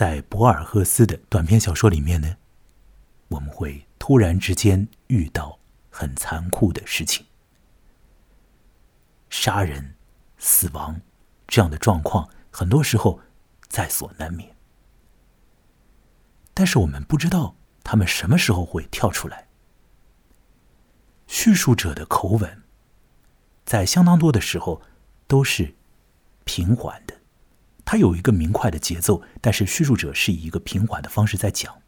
在博尔赫斯的短篇小说里面呢，我们会突然之间遇到很残酷的事情，杀人、死亡这样的状况，很多时候在所难免。但是我们不知道他们什么时候会跳出来。叙述者的口吻，在相当多的时候都是平缓的，他有一个明快的节奏，但是叙述者是以一个平缓的方式在讲，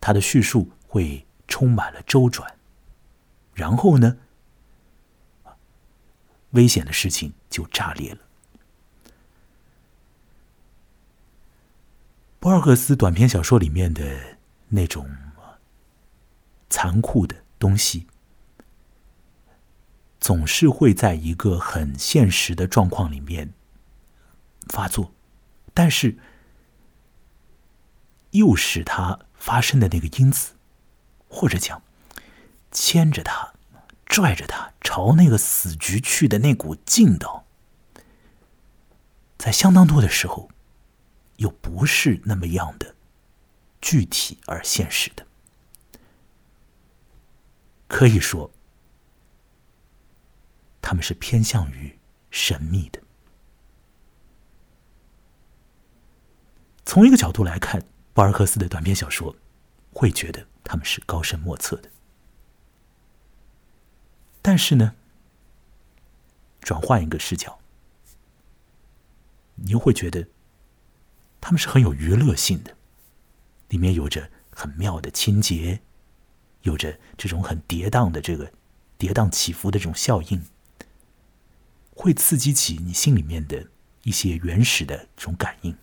他的叙述会充满了周转，然后呢，危险的事情就炸裂了。博尔赫斯短篇小说里面的那种残酷的东西，总是会在一个很现实的状况里面发作，但是又使它发生的那个因子，或者讲牵着他、拽着他朝那个死局去的那股劲道，在相当多的时候。又不是那么样的具体而现实的，可以说，他们是偏向于神秘的。从一个角度来看，博尔赫斯的短篇小说，会觉得他们是高深莫测的。但是呢，转换一个视角，你又会觉得。他们是很有娱乐性的，里面有着很妙的情节，有着这种很跌宕的这个跌宕起伏的这种效应，会刺激起你心里面的一些原始的这种感应，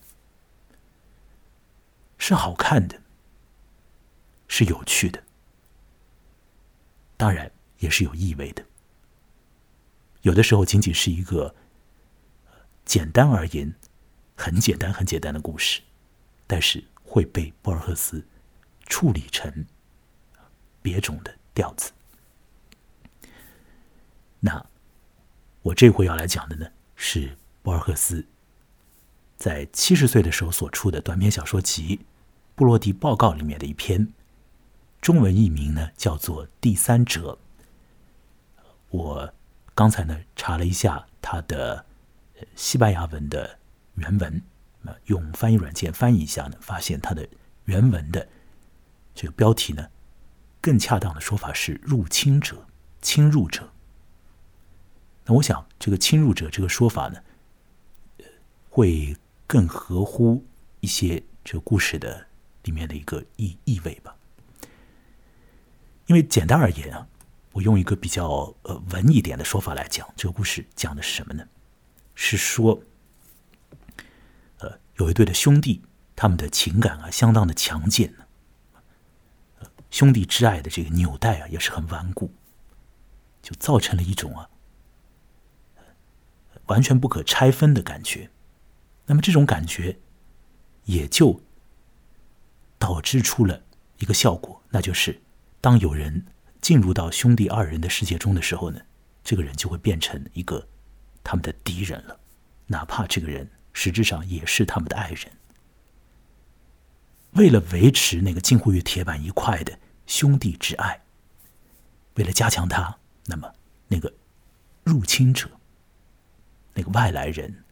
是好看的，是有趣的，当然也是有意味的。有的时候仅仅是一个简单而言。很简单、很简单的故事，但是会被博尔赫斯处理成别种的调子。那我这回要来讲的呢，是博尔赫斯在七十岁的时候所出的短篇小说集《布洛迪报告》里面的一篇，中文译名呢叫做《第三者》。我刚才呢查了一下他的西班牙文的。原文啊，用翻译软件翻译一下呢，发现它的原文的这个标题呢，更恰当的说法是“入侵者”“侵入者”。那我想，这个“侵入者”这个说法呢，会更合乎一些这个故事的里面的一个意意味吧。因为简单而言啊，我用一个比较呃文一点的说法来讲，这个故事讲的是什么呢？是说。呃有一对的兄弟，他们的情感啊相当的强健呢。兄弟之爱的这个纽带啊也是很顽固，就造成了一种啊完全不可拆分的感觉。那么这种感觉也就导致出了一个效果，那就是当有人进入到兄弟二人的世界中的时候呢，这个人就会变成一个他们的敌人了，哪怕这个人。实质上也是他们的爱人。为了维持那个近乎于铁板一块的兄弟之爱，为了加强它，那么那个入侵者、那个外来人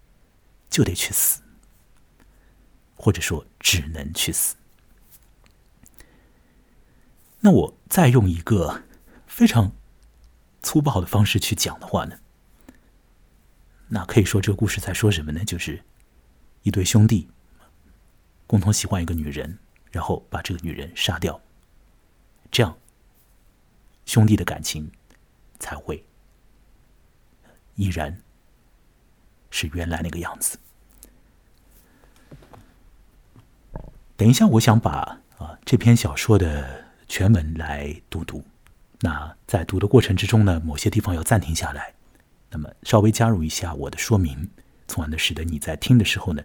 就得去死，或者说只能去死。那我再用一个非常粗暴的方式去讲的话呢，那可以说这个故事在说什么呢？就是。一对兄弟共同喜欢一个女人，然后把这个女人杀掉，这样兄弟的感情才会依然是原来那个样子。等一下，我想把啊这篇小说的全文来读读。那在读的过程之中呢，某些地方要暂停下来，那么稍微加入一下我的说明，从而呢使得你在听的时候呢。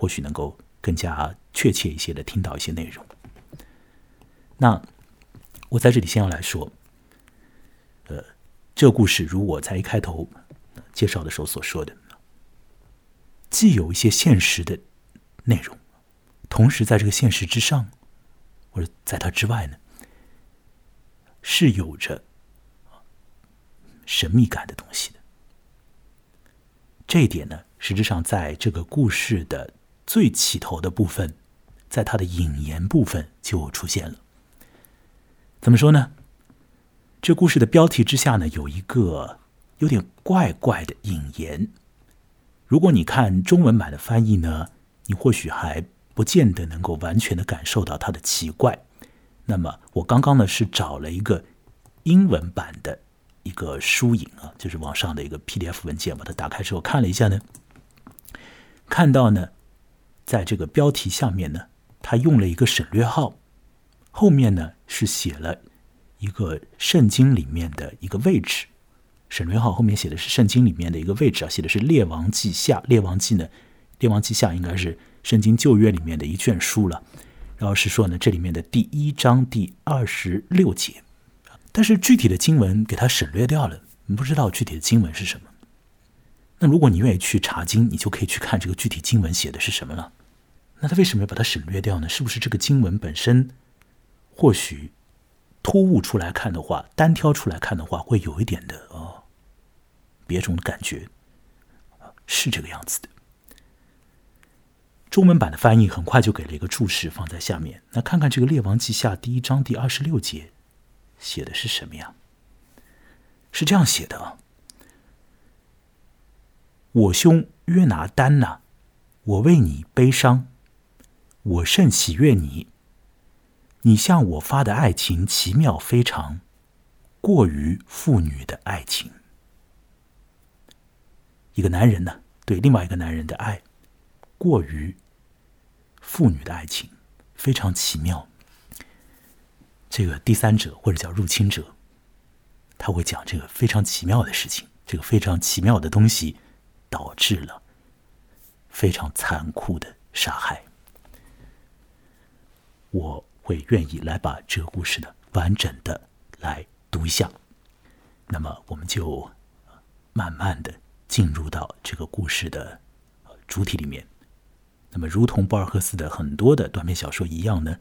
或许能够更加确切一些的听到一些内容。那我在这里先要来说，呃，这个故事如我在一开头介绍的时候所说的，既有一些现实的内容，同时在这个现实之上，或者在它之外呢，是有着神秘感的东西的。这一点呢，实质上在这个故事的最起头的部分，在它的引言部分就出现了。怎么说呢？这故事的标题之下呢，有一个有点怪怪的引言。如果你看中文版的翻译呢，你或许还不见得能够完全的感受到它的奇怪。那么我刚刚呢是找了一个英文版的一个书影啊，就是网上的一个 PDF 文件，把它打开之后看了一下呢，看到呢，在这个标题下面呢，它用了一个省略号，后面呢是写了一个圣经里面的一个位置。省略号后面写的是圣经里面的一个位置啊，写的是《列王记下》。《列王记》呢，《列王记下》应该是圣经旧约里面的一卷书了。然后是说呢，这里面的第一章第二十六节，但是具体的经文给它省略掉了，不知道具体的经文是什么。那如果你愿意去查经，你就可以去看这个具体经文写的是什么了。那他为什么要把它省略掉呢？是不是这个经文本身或许突兀出来看的话，单挑出来看的话，会有一点的哦。别种的感觉，是这个样子的。中文版的翻译很快就给了一个注释放在下面。那看看这个《列王记下》第一章第二十六节写的是什么呀？是这样写的：“我兄约拿丹呐，我为你悲伤，我甚喜悦你。你向我发的爱情奇妙非常，过于妇女的爱情。”一个男人呢，对另外一个男人的爱，过于妇女的爱情，非常奇妙。这个第三者或者叫入侵者，他会讲这个非常奇妙的事情，这个非常奇妙的东西，导致了非常残酷的杀害。我会愿意来把这个故事呢完整的来读一下，那么我们就慢慢的。进入到这个故事的主体里面，那么如同博尔赫斯的很多的短篇小说一样呢，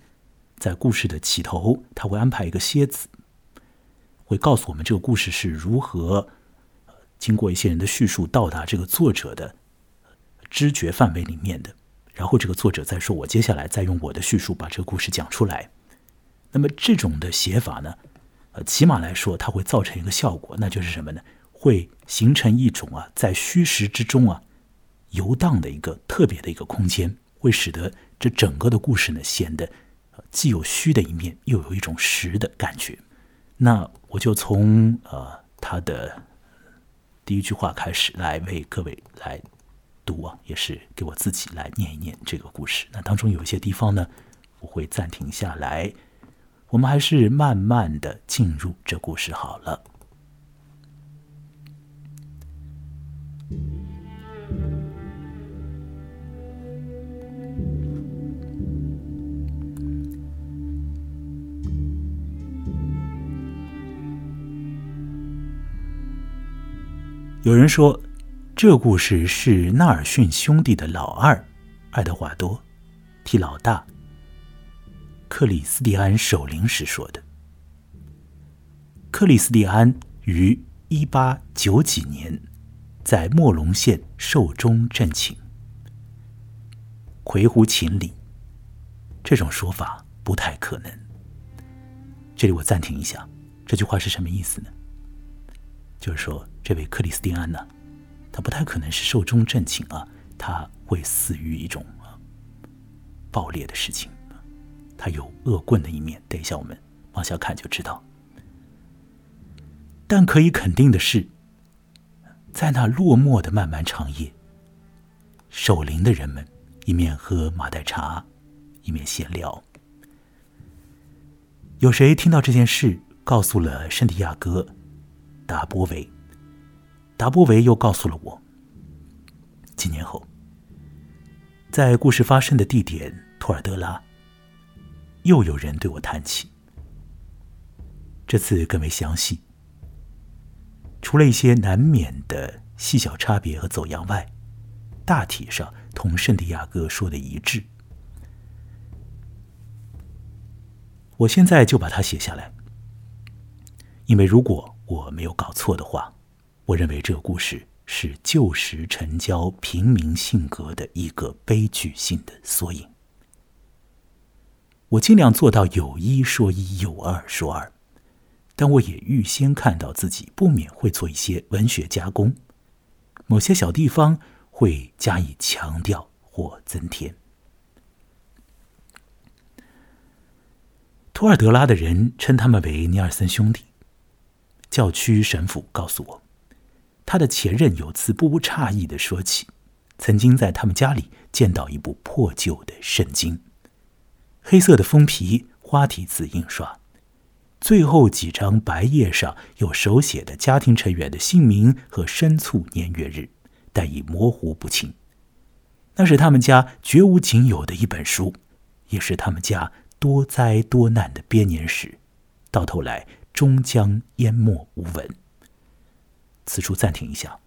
在故事的起头，他会安排一个楔子，会告诉我们这个故事是如何经过一些人的叙述到达这个作者的知觉范围里面的，然后这个作者再说，我接下来再用我的叙述把这个故事讲出来。那么这种的写法呢，呃，起码来说，它会造成一个效果，那就是什么呢？会形成一种啊，在虚实之中啊游荡的一个特别的一个空间，会使得这整个的故事呢显得既有虚的一面，又有一种实的感觉。那我就从呃他的第一句话开始来为各位来读啊，也是给我自己来念一念这个故事。那当中有一些地方呢，我会暂停下来，我们还是慢慢的进入这故事好了。有人说，这故事是纳尔逊兄弟的老二爱德华多替老大克里斯蒂安守灵时说的。克里斯蒂安于一八九几年在莫龙县寿终正寝，回湖秦里。这种说法不太可能。这里我暂停一下，这句话是什么意思呢？就是说。这位克里斯蒂安呢，他不太可能是寿终正寝啊，他会死于一种啊暴烈的事情，他有恶棍的一面。等一下我们往下看就知道。但可以肯定的是，在那落寞的漫漫长夜，守灵的人们一面喝马黛茶，一面闲聊。有谁听到这件事，告诉了圣地亚哥达波维？达波维又告诉了我，几年后，在故事发生的地点托尔德拉，又有人对我谈起。这次更为详细，除了一些难免的细小差别和走样外，大体上同圣地亚哥说的一致。我现在就把它写下来，因为如果我没有搞错的话，我认为这个故事是旧时城郊平民性格的一个悲剧性的缩影。我尽量做到有一说一，有二说二，但我也预先看到自己不免会做一些文学加工，某些小地方会加以强调或增添。托尔德拉的人称他们为尼尔森兄弟。教区神父告诉我，他的前任有次不无诧异的说起，曾经在他们家里见到一部破旧的圣经。黑色的封皮，花体字印刷，最后几张白页上有手写的家庭成员的姓名和生卒年月日，但已模糊不清。那是他们家绝无仅有的一本书，也是他们家多灾多难的编年史，到头来终将淹没无闻。此处暂停一下，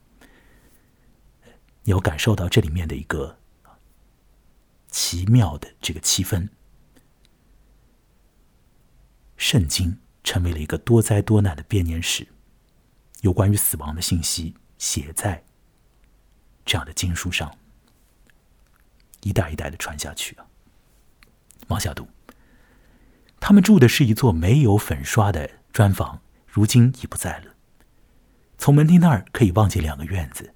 你要感受到这里面的一个奇妙的这个气氛。圣经成为了一个多灾多难的编年史，有关于死亡的信息写在这样的经书上，一代一代的传下去啊。往下读，他们住的是一座没有粉刷的砖房，如今已不在了。从门厅那儿可以望见两个院子，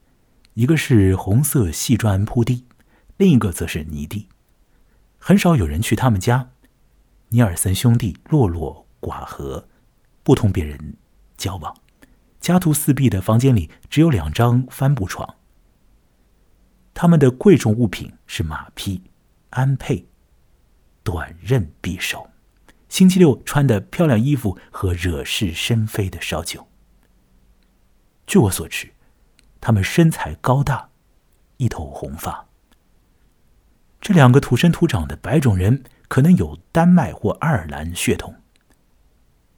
一个是红色细砖铺地，另一个则是泥地。很少有人去他们家。尼尔森兄弟落落寡合，不同别人交往。家徒四壁的房间里只有两张帆布床。他们的贵重物品是马匹、鞍辔、短刃匕首，星期六穿的漂亮衣服和惹是生非的烧酒。据我所知，他们身材高大，一头红发。这两个土生土长的白种人。可能有丹麦或爱尔兰血统，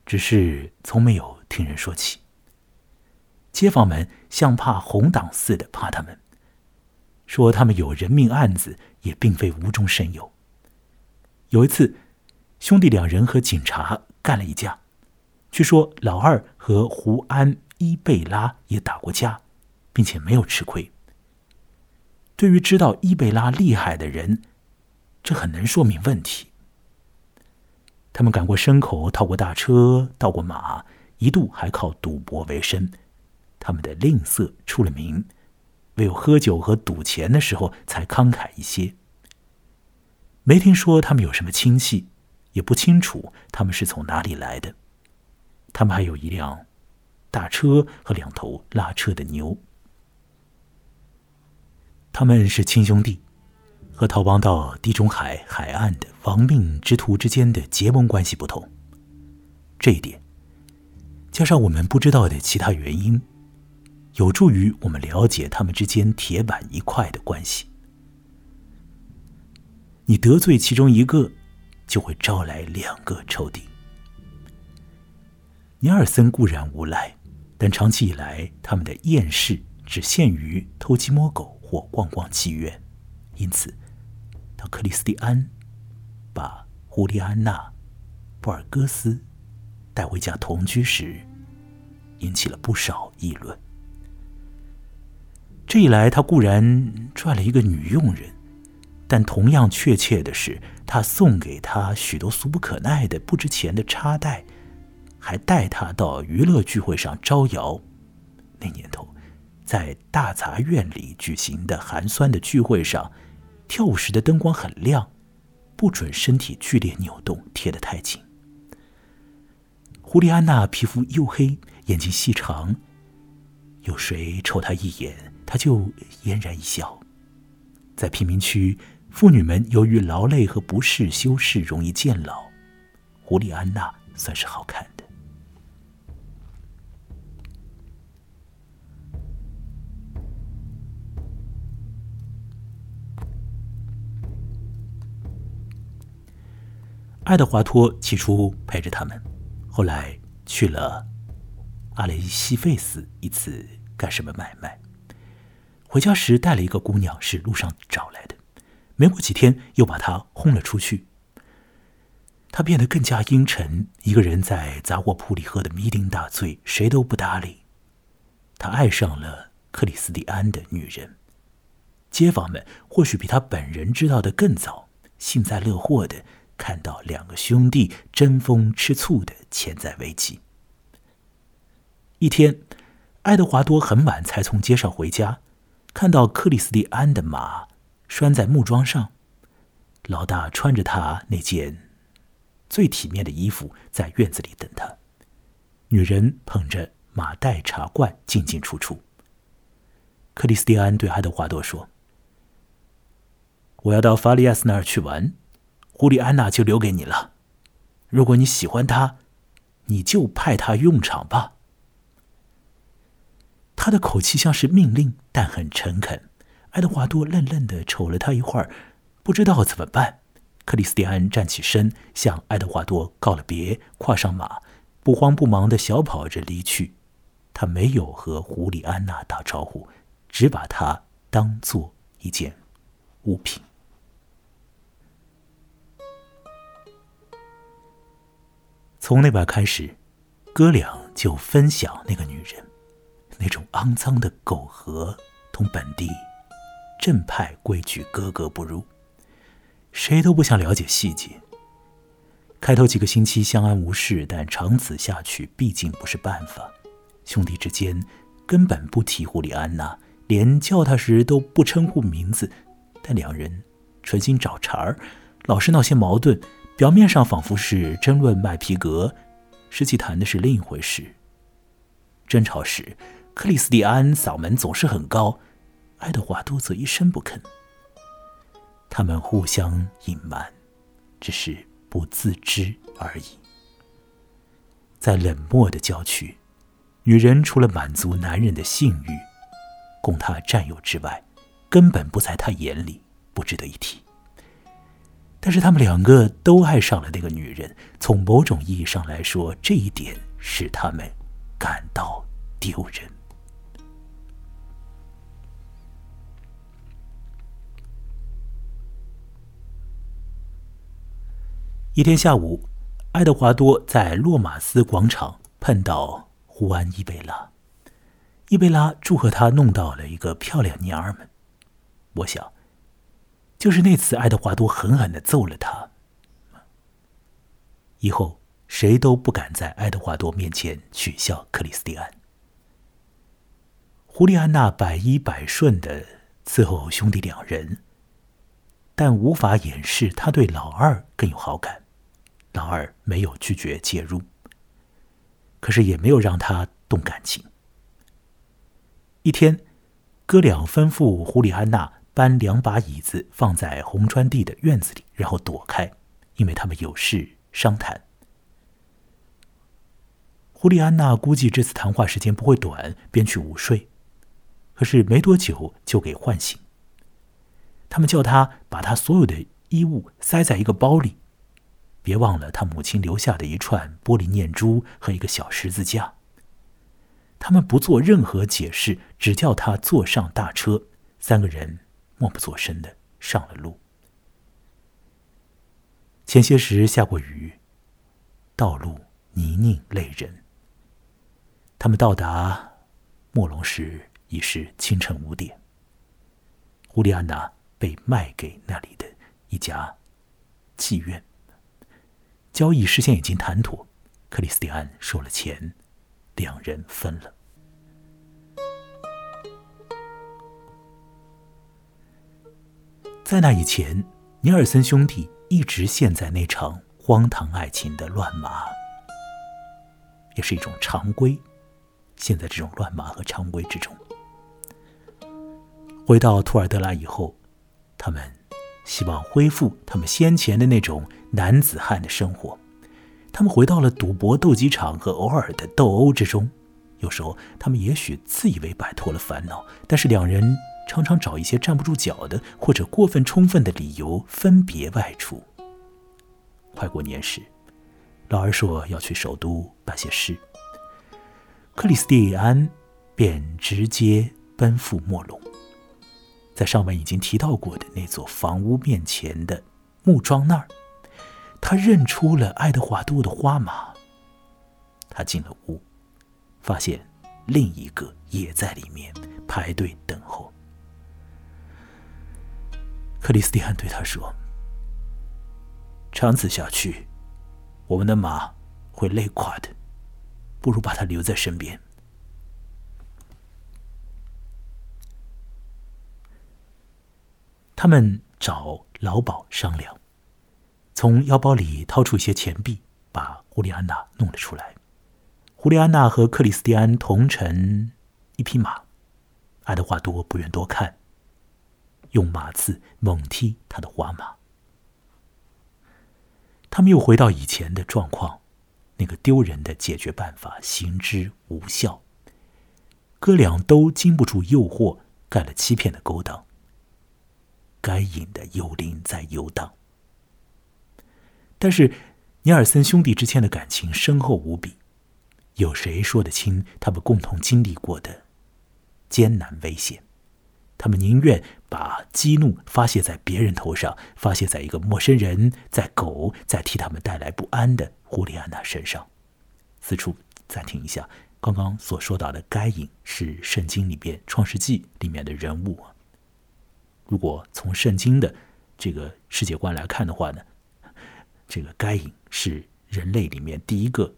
只是从没有听人说起。街坊们像怕红党似的怕他们，说他们有人命案子，也并非无中生有。有一次，兄弟两人和警察干了一架，据说老二和胡安伊贝拉也打过架，并且没有吃亏。对于知道伊贝拉厉害的人。这很能说明问题。他们赶过牲口，套过大车，盗过马，一度还靠赌博为生。他们的吝啬出了名，唯有喝酒和赌钱的时候才慷慨一些。没听说他们有什么亲戚，也不清楚他们是从哪里来的。他们还有一辆大车和两头拉车的牛。他们是亲兄弟。和逃亡到地中海海岸的亡命之徒之间的结盟关系不同，这一点加上我们不知道的其他原因，有助于我们了解他们之间铁板一块的关系。你得罪其中一个，就会招来两个仇敌。尼尔森固然无赖，但长期以来他们的厌世只限于偷鸡摸狗或逛逛妓院，因此。当克里斯蒂安把胡利安娜·布尔戈斯带回家同居时，引起了不少议论。这一来，他固然赚了一个女佣人，但同样确切的是，他送给她许多俗不可耐的不值钱的插袋，还带她到娱乐聚会上招摇。那年头，在大杂院里举行的寒酸的聚会上。跳舞时的灯光很亮，不准身体剧烈扭动，贴得太紧。胡丽安娜皮肤黝黑，眼睛细长，有谁瞅她一眼，她就嫣然一笑。在贫民区，妇女们由于劳累和不适修饰，容易渐老。胡丽安娜算是好看的。爱德华托起初陪着他们，后来去了阿雷西费斯一次干什么买卖。回家时带了一个姑娘，是路上找来的。没过几天，又把他轰了出去。他变得更加阴沉，一个人在杂货铺里喝得酩酊大醉，谁都不搭理。他爱上了克里斯蒂安的女人。街坊们或许比他本人知道的更早，幸灾乐祸的看到两个兄弟争风吃醋的潜在危机。一天，爱德华多很晚才从街上回家，看到克里斯蒂安的马拴在木桩上，老大穿着他那件最体面的衣服在院子里等他，女人捧着马袋茶罐进进出出。克里斯蒂安对爱德华多说。我要到法利亚斯那儿去玩，胡里安娜就留给你了。如果你喜欢她，你就派她用场吧。他的口气像是命令，但很诚恳。爱德华多愣愣的瞅了他一会儿，不知道怎么办。克里斯蒂安站起身，向爱德华多告了别，跨上马，不慌不忙的小跑着离去。他没有和胡里安娜打招呼，只把她当做一件物品。从那晚开始，哥俩就分享那个女人，那种肮脏的苟合，同本地正派规矩格格不入。谁都不想了解细节。开头几个星期相安无事，但长此下去毕竟不是办法。兄弟之间根本不提胡里安娜，连叫她时都不称呼名字。但两人存心找茬儿，老是闹些矛盾。表面上仿佛是争论麦皮革，实际谈的是另一回事。争吵时，克里斯蒂安嗓门总是很高，爱德华多则一声不吭。他们互相隐瞒，只是不自知而已。在冷漠的郊区，女人除了满足男人的性欲，供他占有之外，根本不在他眼里，不值得一提。但是他们两个都爱上了那个女人，从某种意义上来说，这一点使他们感到丢人。一天下午，爱德华多在洛马斯广场碰到胡安·伊贝拉，伊贝拉祝贺他弄到了一个漂亮娘儿们。我想。就是那次，爱德华多狠狠的揍了他。以后谁都不敢在爱德华多面前取笑克里斯蒂安。胡利安娜百依百顺的伺候兄弟两人，但无法掩饰他对老二更有好感。老二没有拒绝介入，可是也没有让他动感情。一天，哥俩吩咐胡里安娜。搬两把椅子放在红川地的院子里，然后躲开，因为他们有事商谈。胡里安娜估计这次谈话时间不会短，便去午睡，可是没多久就给唤醒。他们叫他把他所有的衣物塞在一个包里，别忘了他母亲留下的一串玻璃念珠和一个小十字架。他们不做任何解释，只叫他坐上大车，三个人。默不作声的上了路。前些时下过雨，道路泥泞累人。他们到达莫龙时已是清晨五点。胡利安娜被卖给那里的一家妓院，交易事先已经谈妥，克里斯蒂安收了钱，两人分了。在那以前，尼尔森兄弟一直陷在那场荒唐爱情的乱麻，也是一种常规，陷在这种乱麻和常规之中。回到图尔德拉以后，他们希望恢复他们先前的那种男子汉的生活。他们回到了赌博斗鸡场和偶尔的斗殴之中。有时候，他们也许自以为摆脱了烦恼，但是两人。常常找一些站不住脚的或者过分充分的理由分别外出。快过年时，老二说要去首都办些事，克里斯蒂安便直接奔赴莫龙。在上文已经提到过的那座房屋面前的木桩那儿，他认出了爱德华多的花马。他进了屋，发现另一个也在里面排队等候。克里斯蒂安对他说：“长此下去，我们的马会累垮的，不如把它留在身边。”他们找老鸨商量，从腰包里掏出一些钱币，把胡里安娜弄了出来。胡里安娜和克里斯蒂安同乘一匹马，爱德华多不愿多看，用马刺猛踢他的花马。他们又回到以前的状况，那个丢人的解决办法行之无效，哥俩都经不住诱惑，干了欺骗的勾当。该隐的幽灵在游荡，但是尼尔森兄弟之间的感情深厚无比，有谁说得清他们共同经历过的艰难危险？他们宁愿把激怒发泄在别人头上，发泄在一个陌生人、在狗、在替他们带来不安的胡里安娜身上。此处暂停一下，刚刚所说到的该隐是圣经里边《创世纪》里面的人物。如果从圣经的这个世界观来看的话呢，这个该隐是人类里面第一个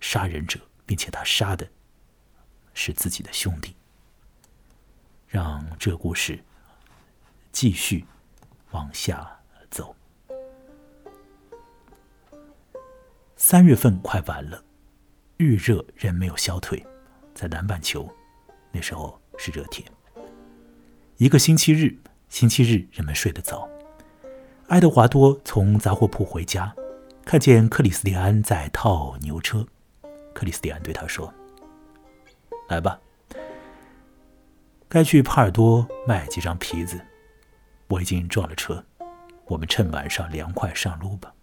杀人者，并且他杀的是自己的兄弟。让这个故事继续往下走。三月份快完了，日热仍没有消退，在南半球那时候是热天。一个星期日。星期日，人们睡得早。爱德华多从杂货铺回家，看见克里斯蒂安在套牛车。克里斯蒂安对他说：“来吧，该去帕尔多卖几张皮子。我已经撞了车，我们趁晚上凉快上路吧。”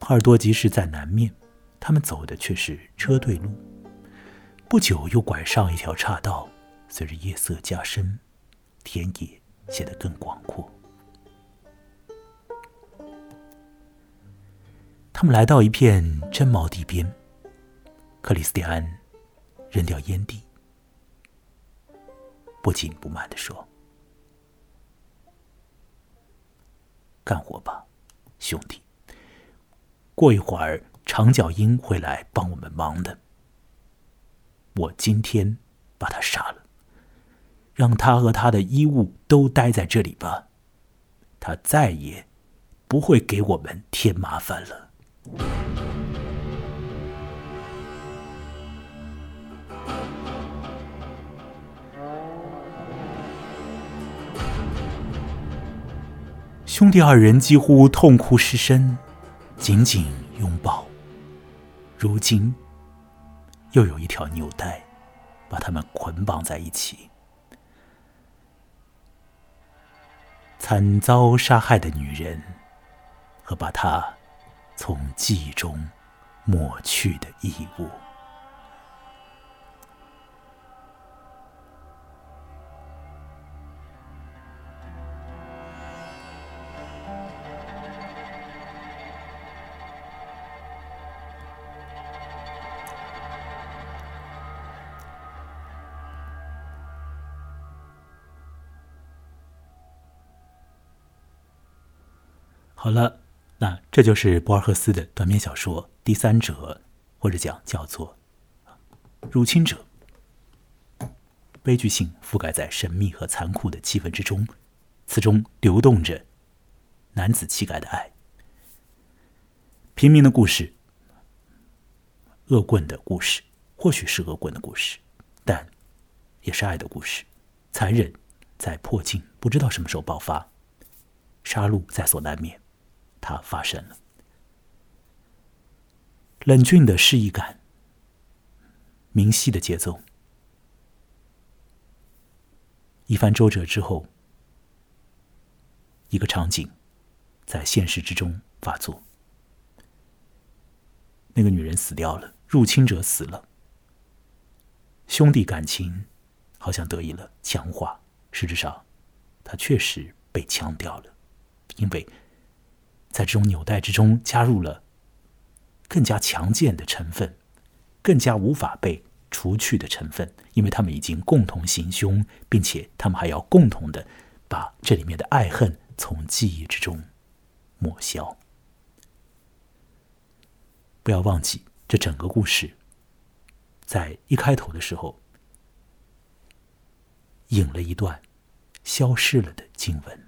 帕尔多集市在南面，他们走的却是车队路。不久又拐上一条岔道，随着夜色加深。田野显得更广阔。他们来到一片真毛地边，克里斯蒂安扔掉烟蒂，不紧不慢的说：“干活吧，兄弟。过一会儿，长脚鹰会来帮我们忙的。我今天把他杀了。”让他和他的衣物都待在这里吧，他再也不会给我们添麻烦了。兄弟二人几乎痛哭失声，紧紧拥抱。如今，又有一条纽带把他们捆绑在一起。惨遭杀害的女人，和把她从记忆中抹去的义务。好了，那这就是博尔赫斯的短篇小说《第三者》，或者讲叫做《入侵者》。悲剧性覆盖在神秘和残酷的气氛之中，此中流动着男子气概的爱。平民的故事，恶棍的故事，或许是恶棍的故事，但也是爱的故事。残忍在迫近，不知道什么时候爆发，杀戮在所难免。它发生了，冷峻的诗意感，明晰的节奏，一番周折之后，一个场景在现实之中发作。那个女人死掉了，入侵者死了，兄弟感情好像得以了强化，实质上，它确实被强调了，因为在这种纽带之中加入了更加强健的成分，更加无法被除去的成分，因为他们已经共同行凶，并且他们还要共同的把这里面的爱恨从记忆之中抹消。不要忘记，这整个故事在一开头的时候引了一段消失了的经文。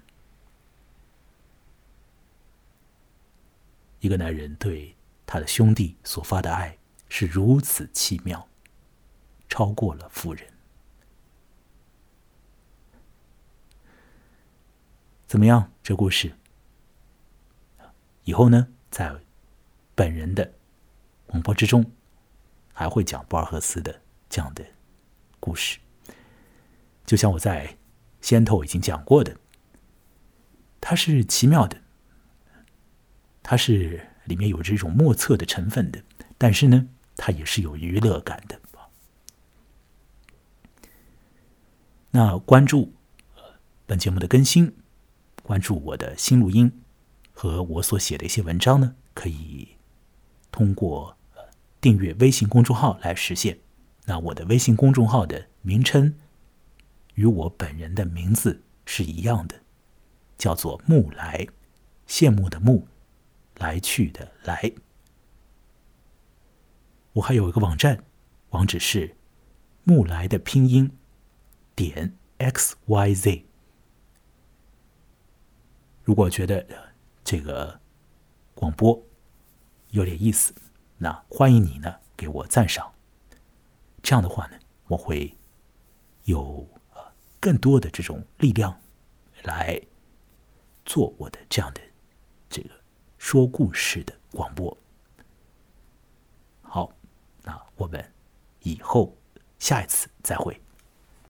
一个男人对他的兄弟所发的爱是如此奇妙，超过了妇人。怎么样？这故事以后呢，在本人的。广播之中还会讲博尔赫斯的这样的故事，就像我在先头已经讲过的，它是奇妙的，它是里面有着一种莫测的成分的，但是呢，它也是有娱乐感的。那关注本节目的更新，关注我的新录音和我所写的一些文章呢，可以通过。订阅微信公众号来实现。那我的微信公众号的名称与我本人的名字是一样的，叫做“木来”，羡慕的慕，来去的来。我还有一个网站，网址是“木来”的拼音点 x y z。如果觉得这个广播有点意思。那欢迎你呢，给我赞赏。这样的话呢，我会有更多的这种力量来做我的这样的这个说故事的广播。好，那我们以后下一次再会。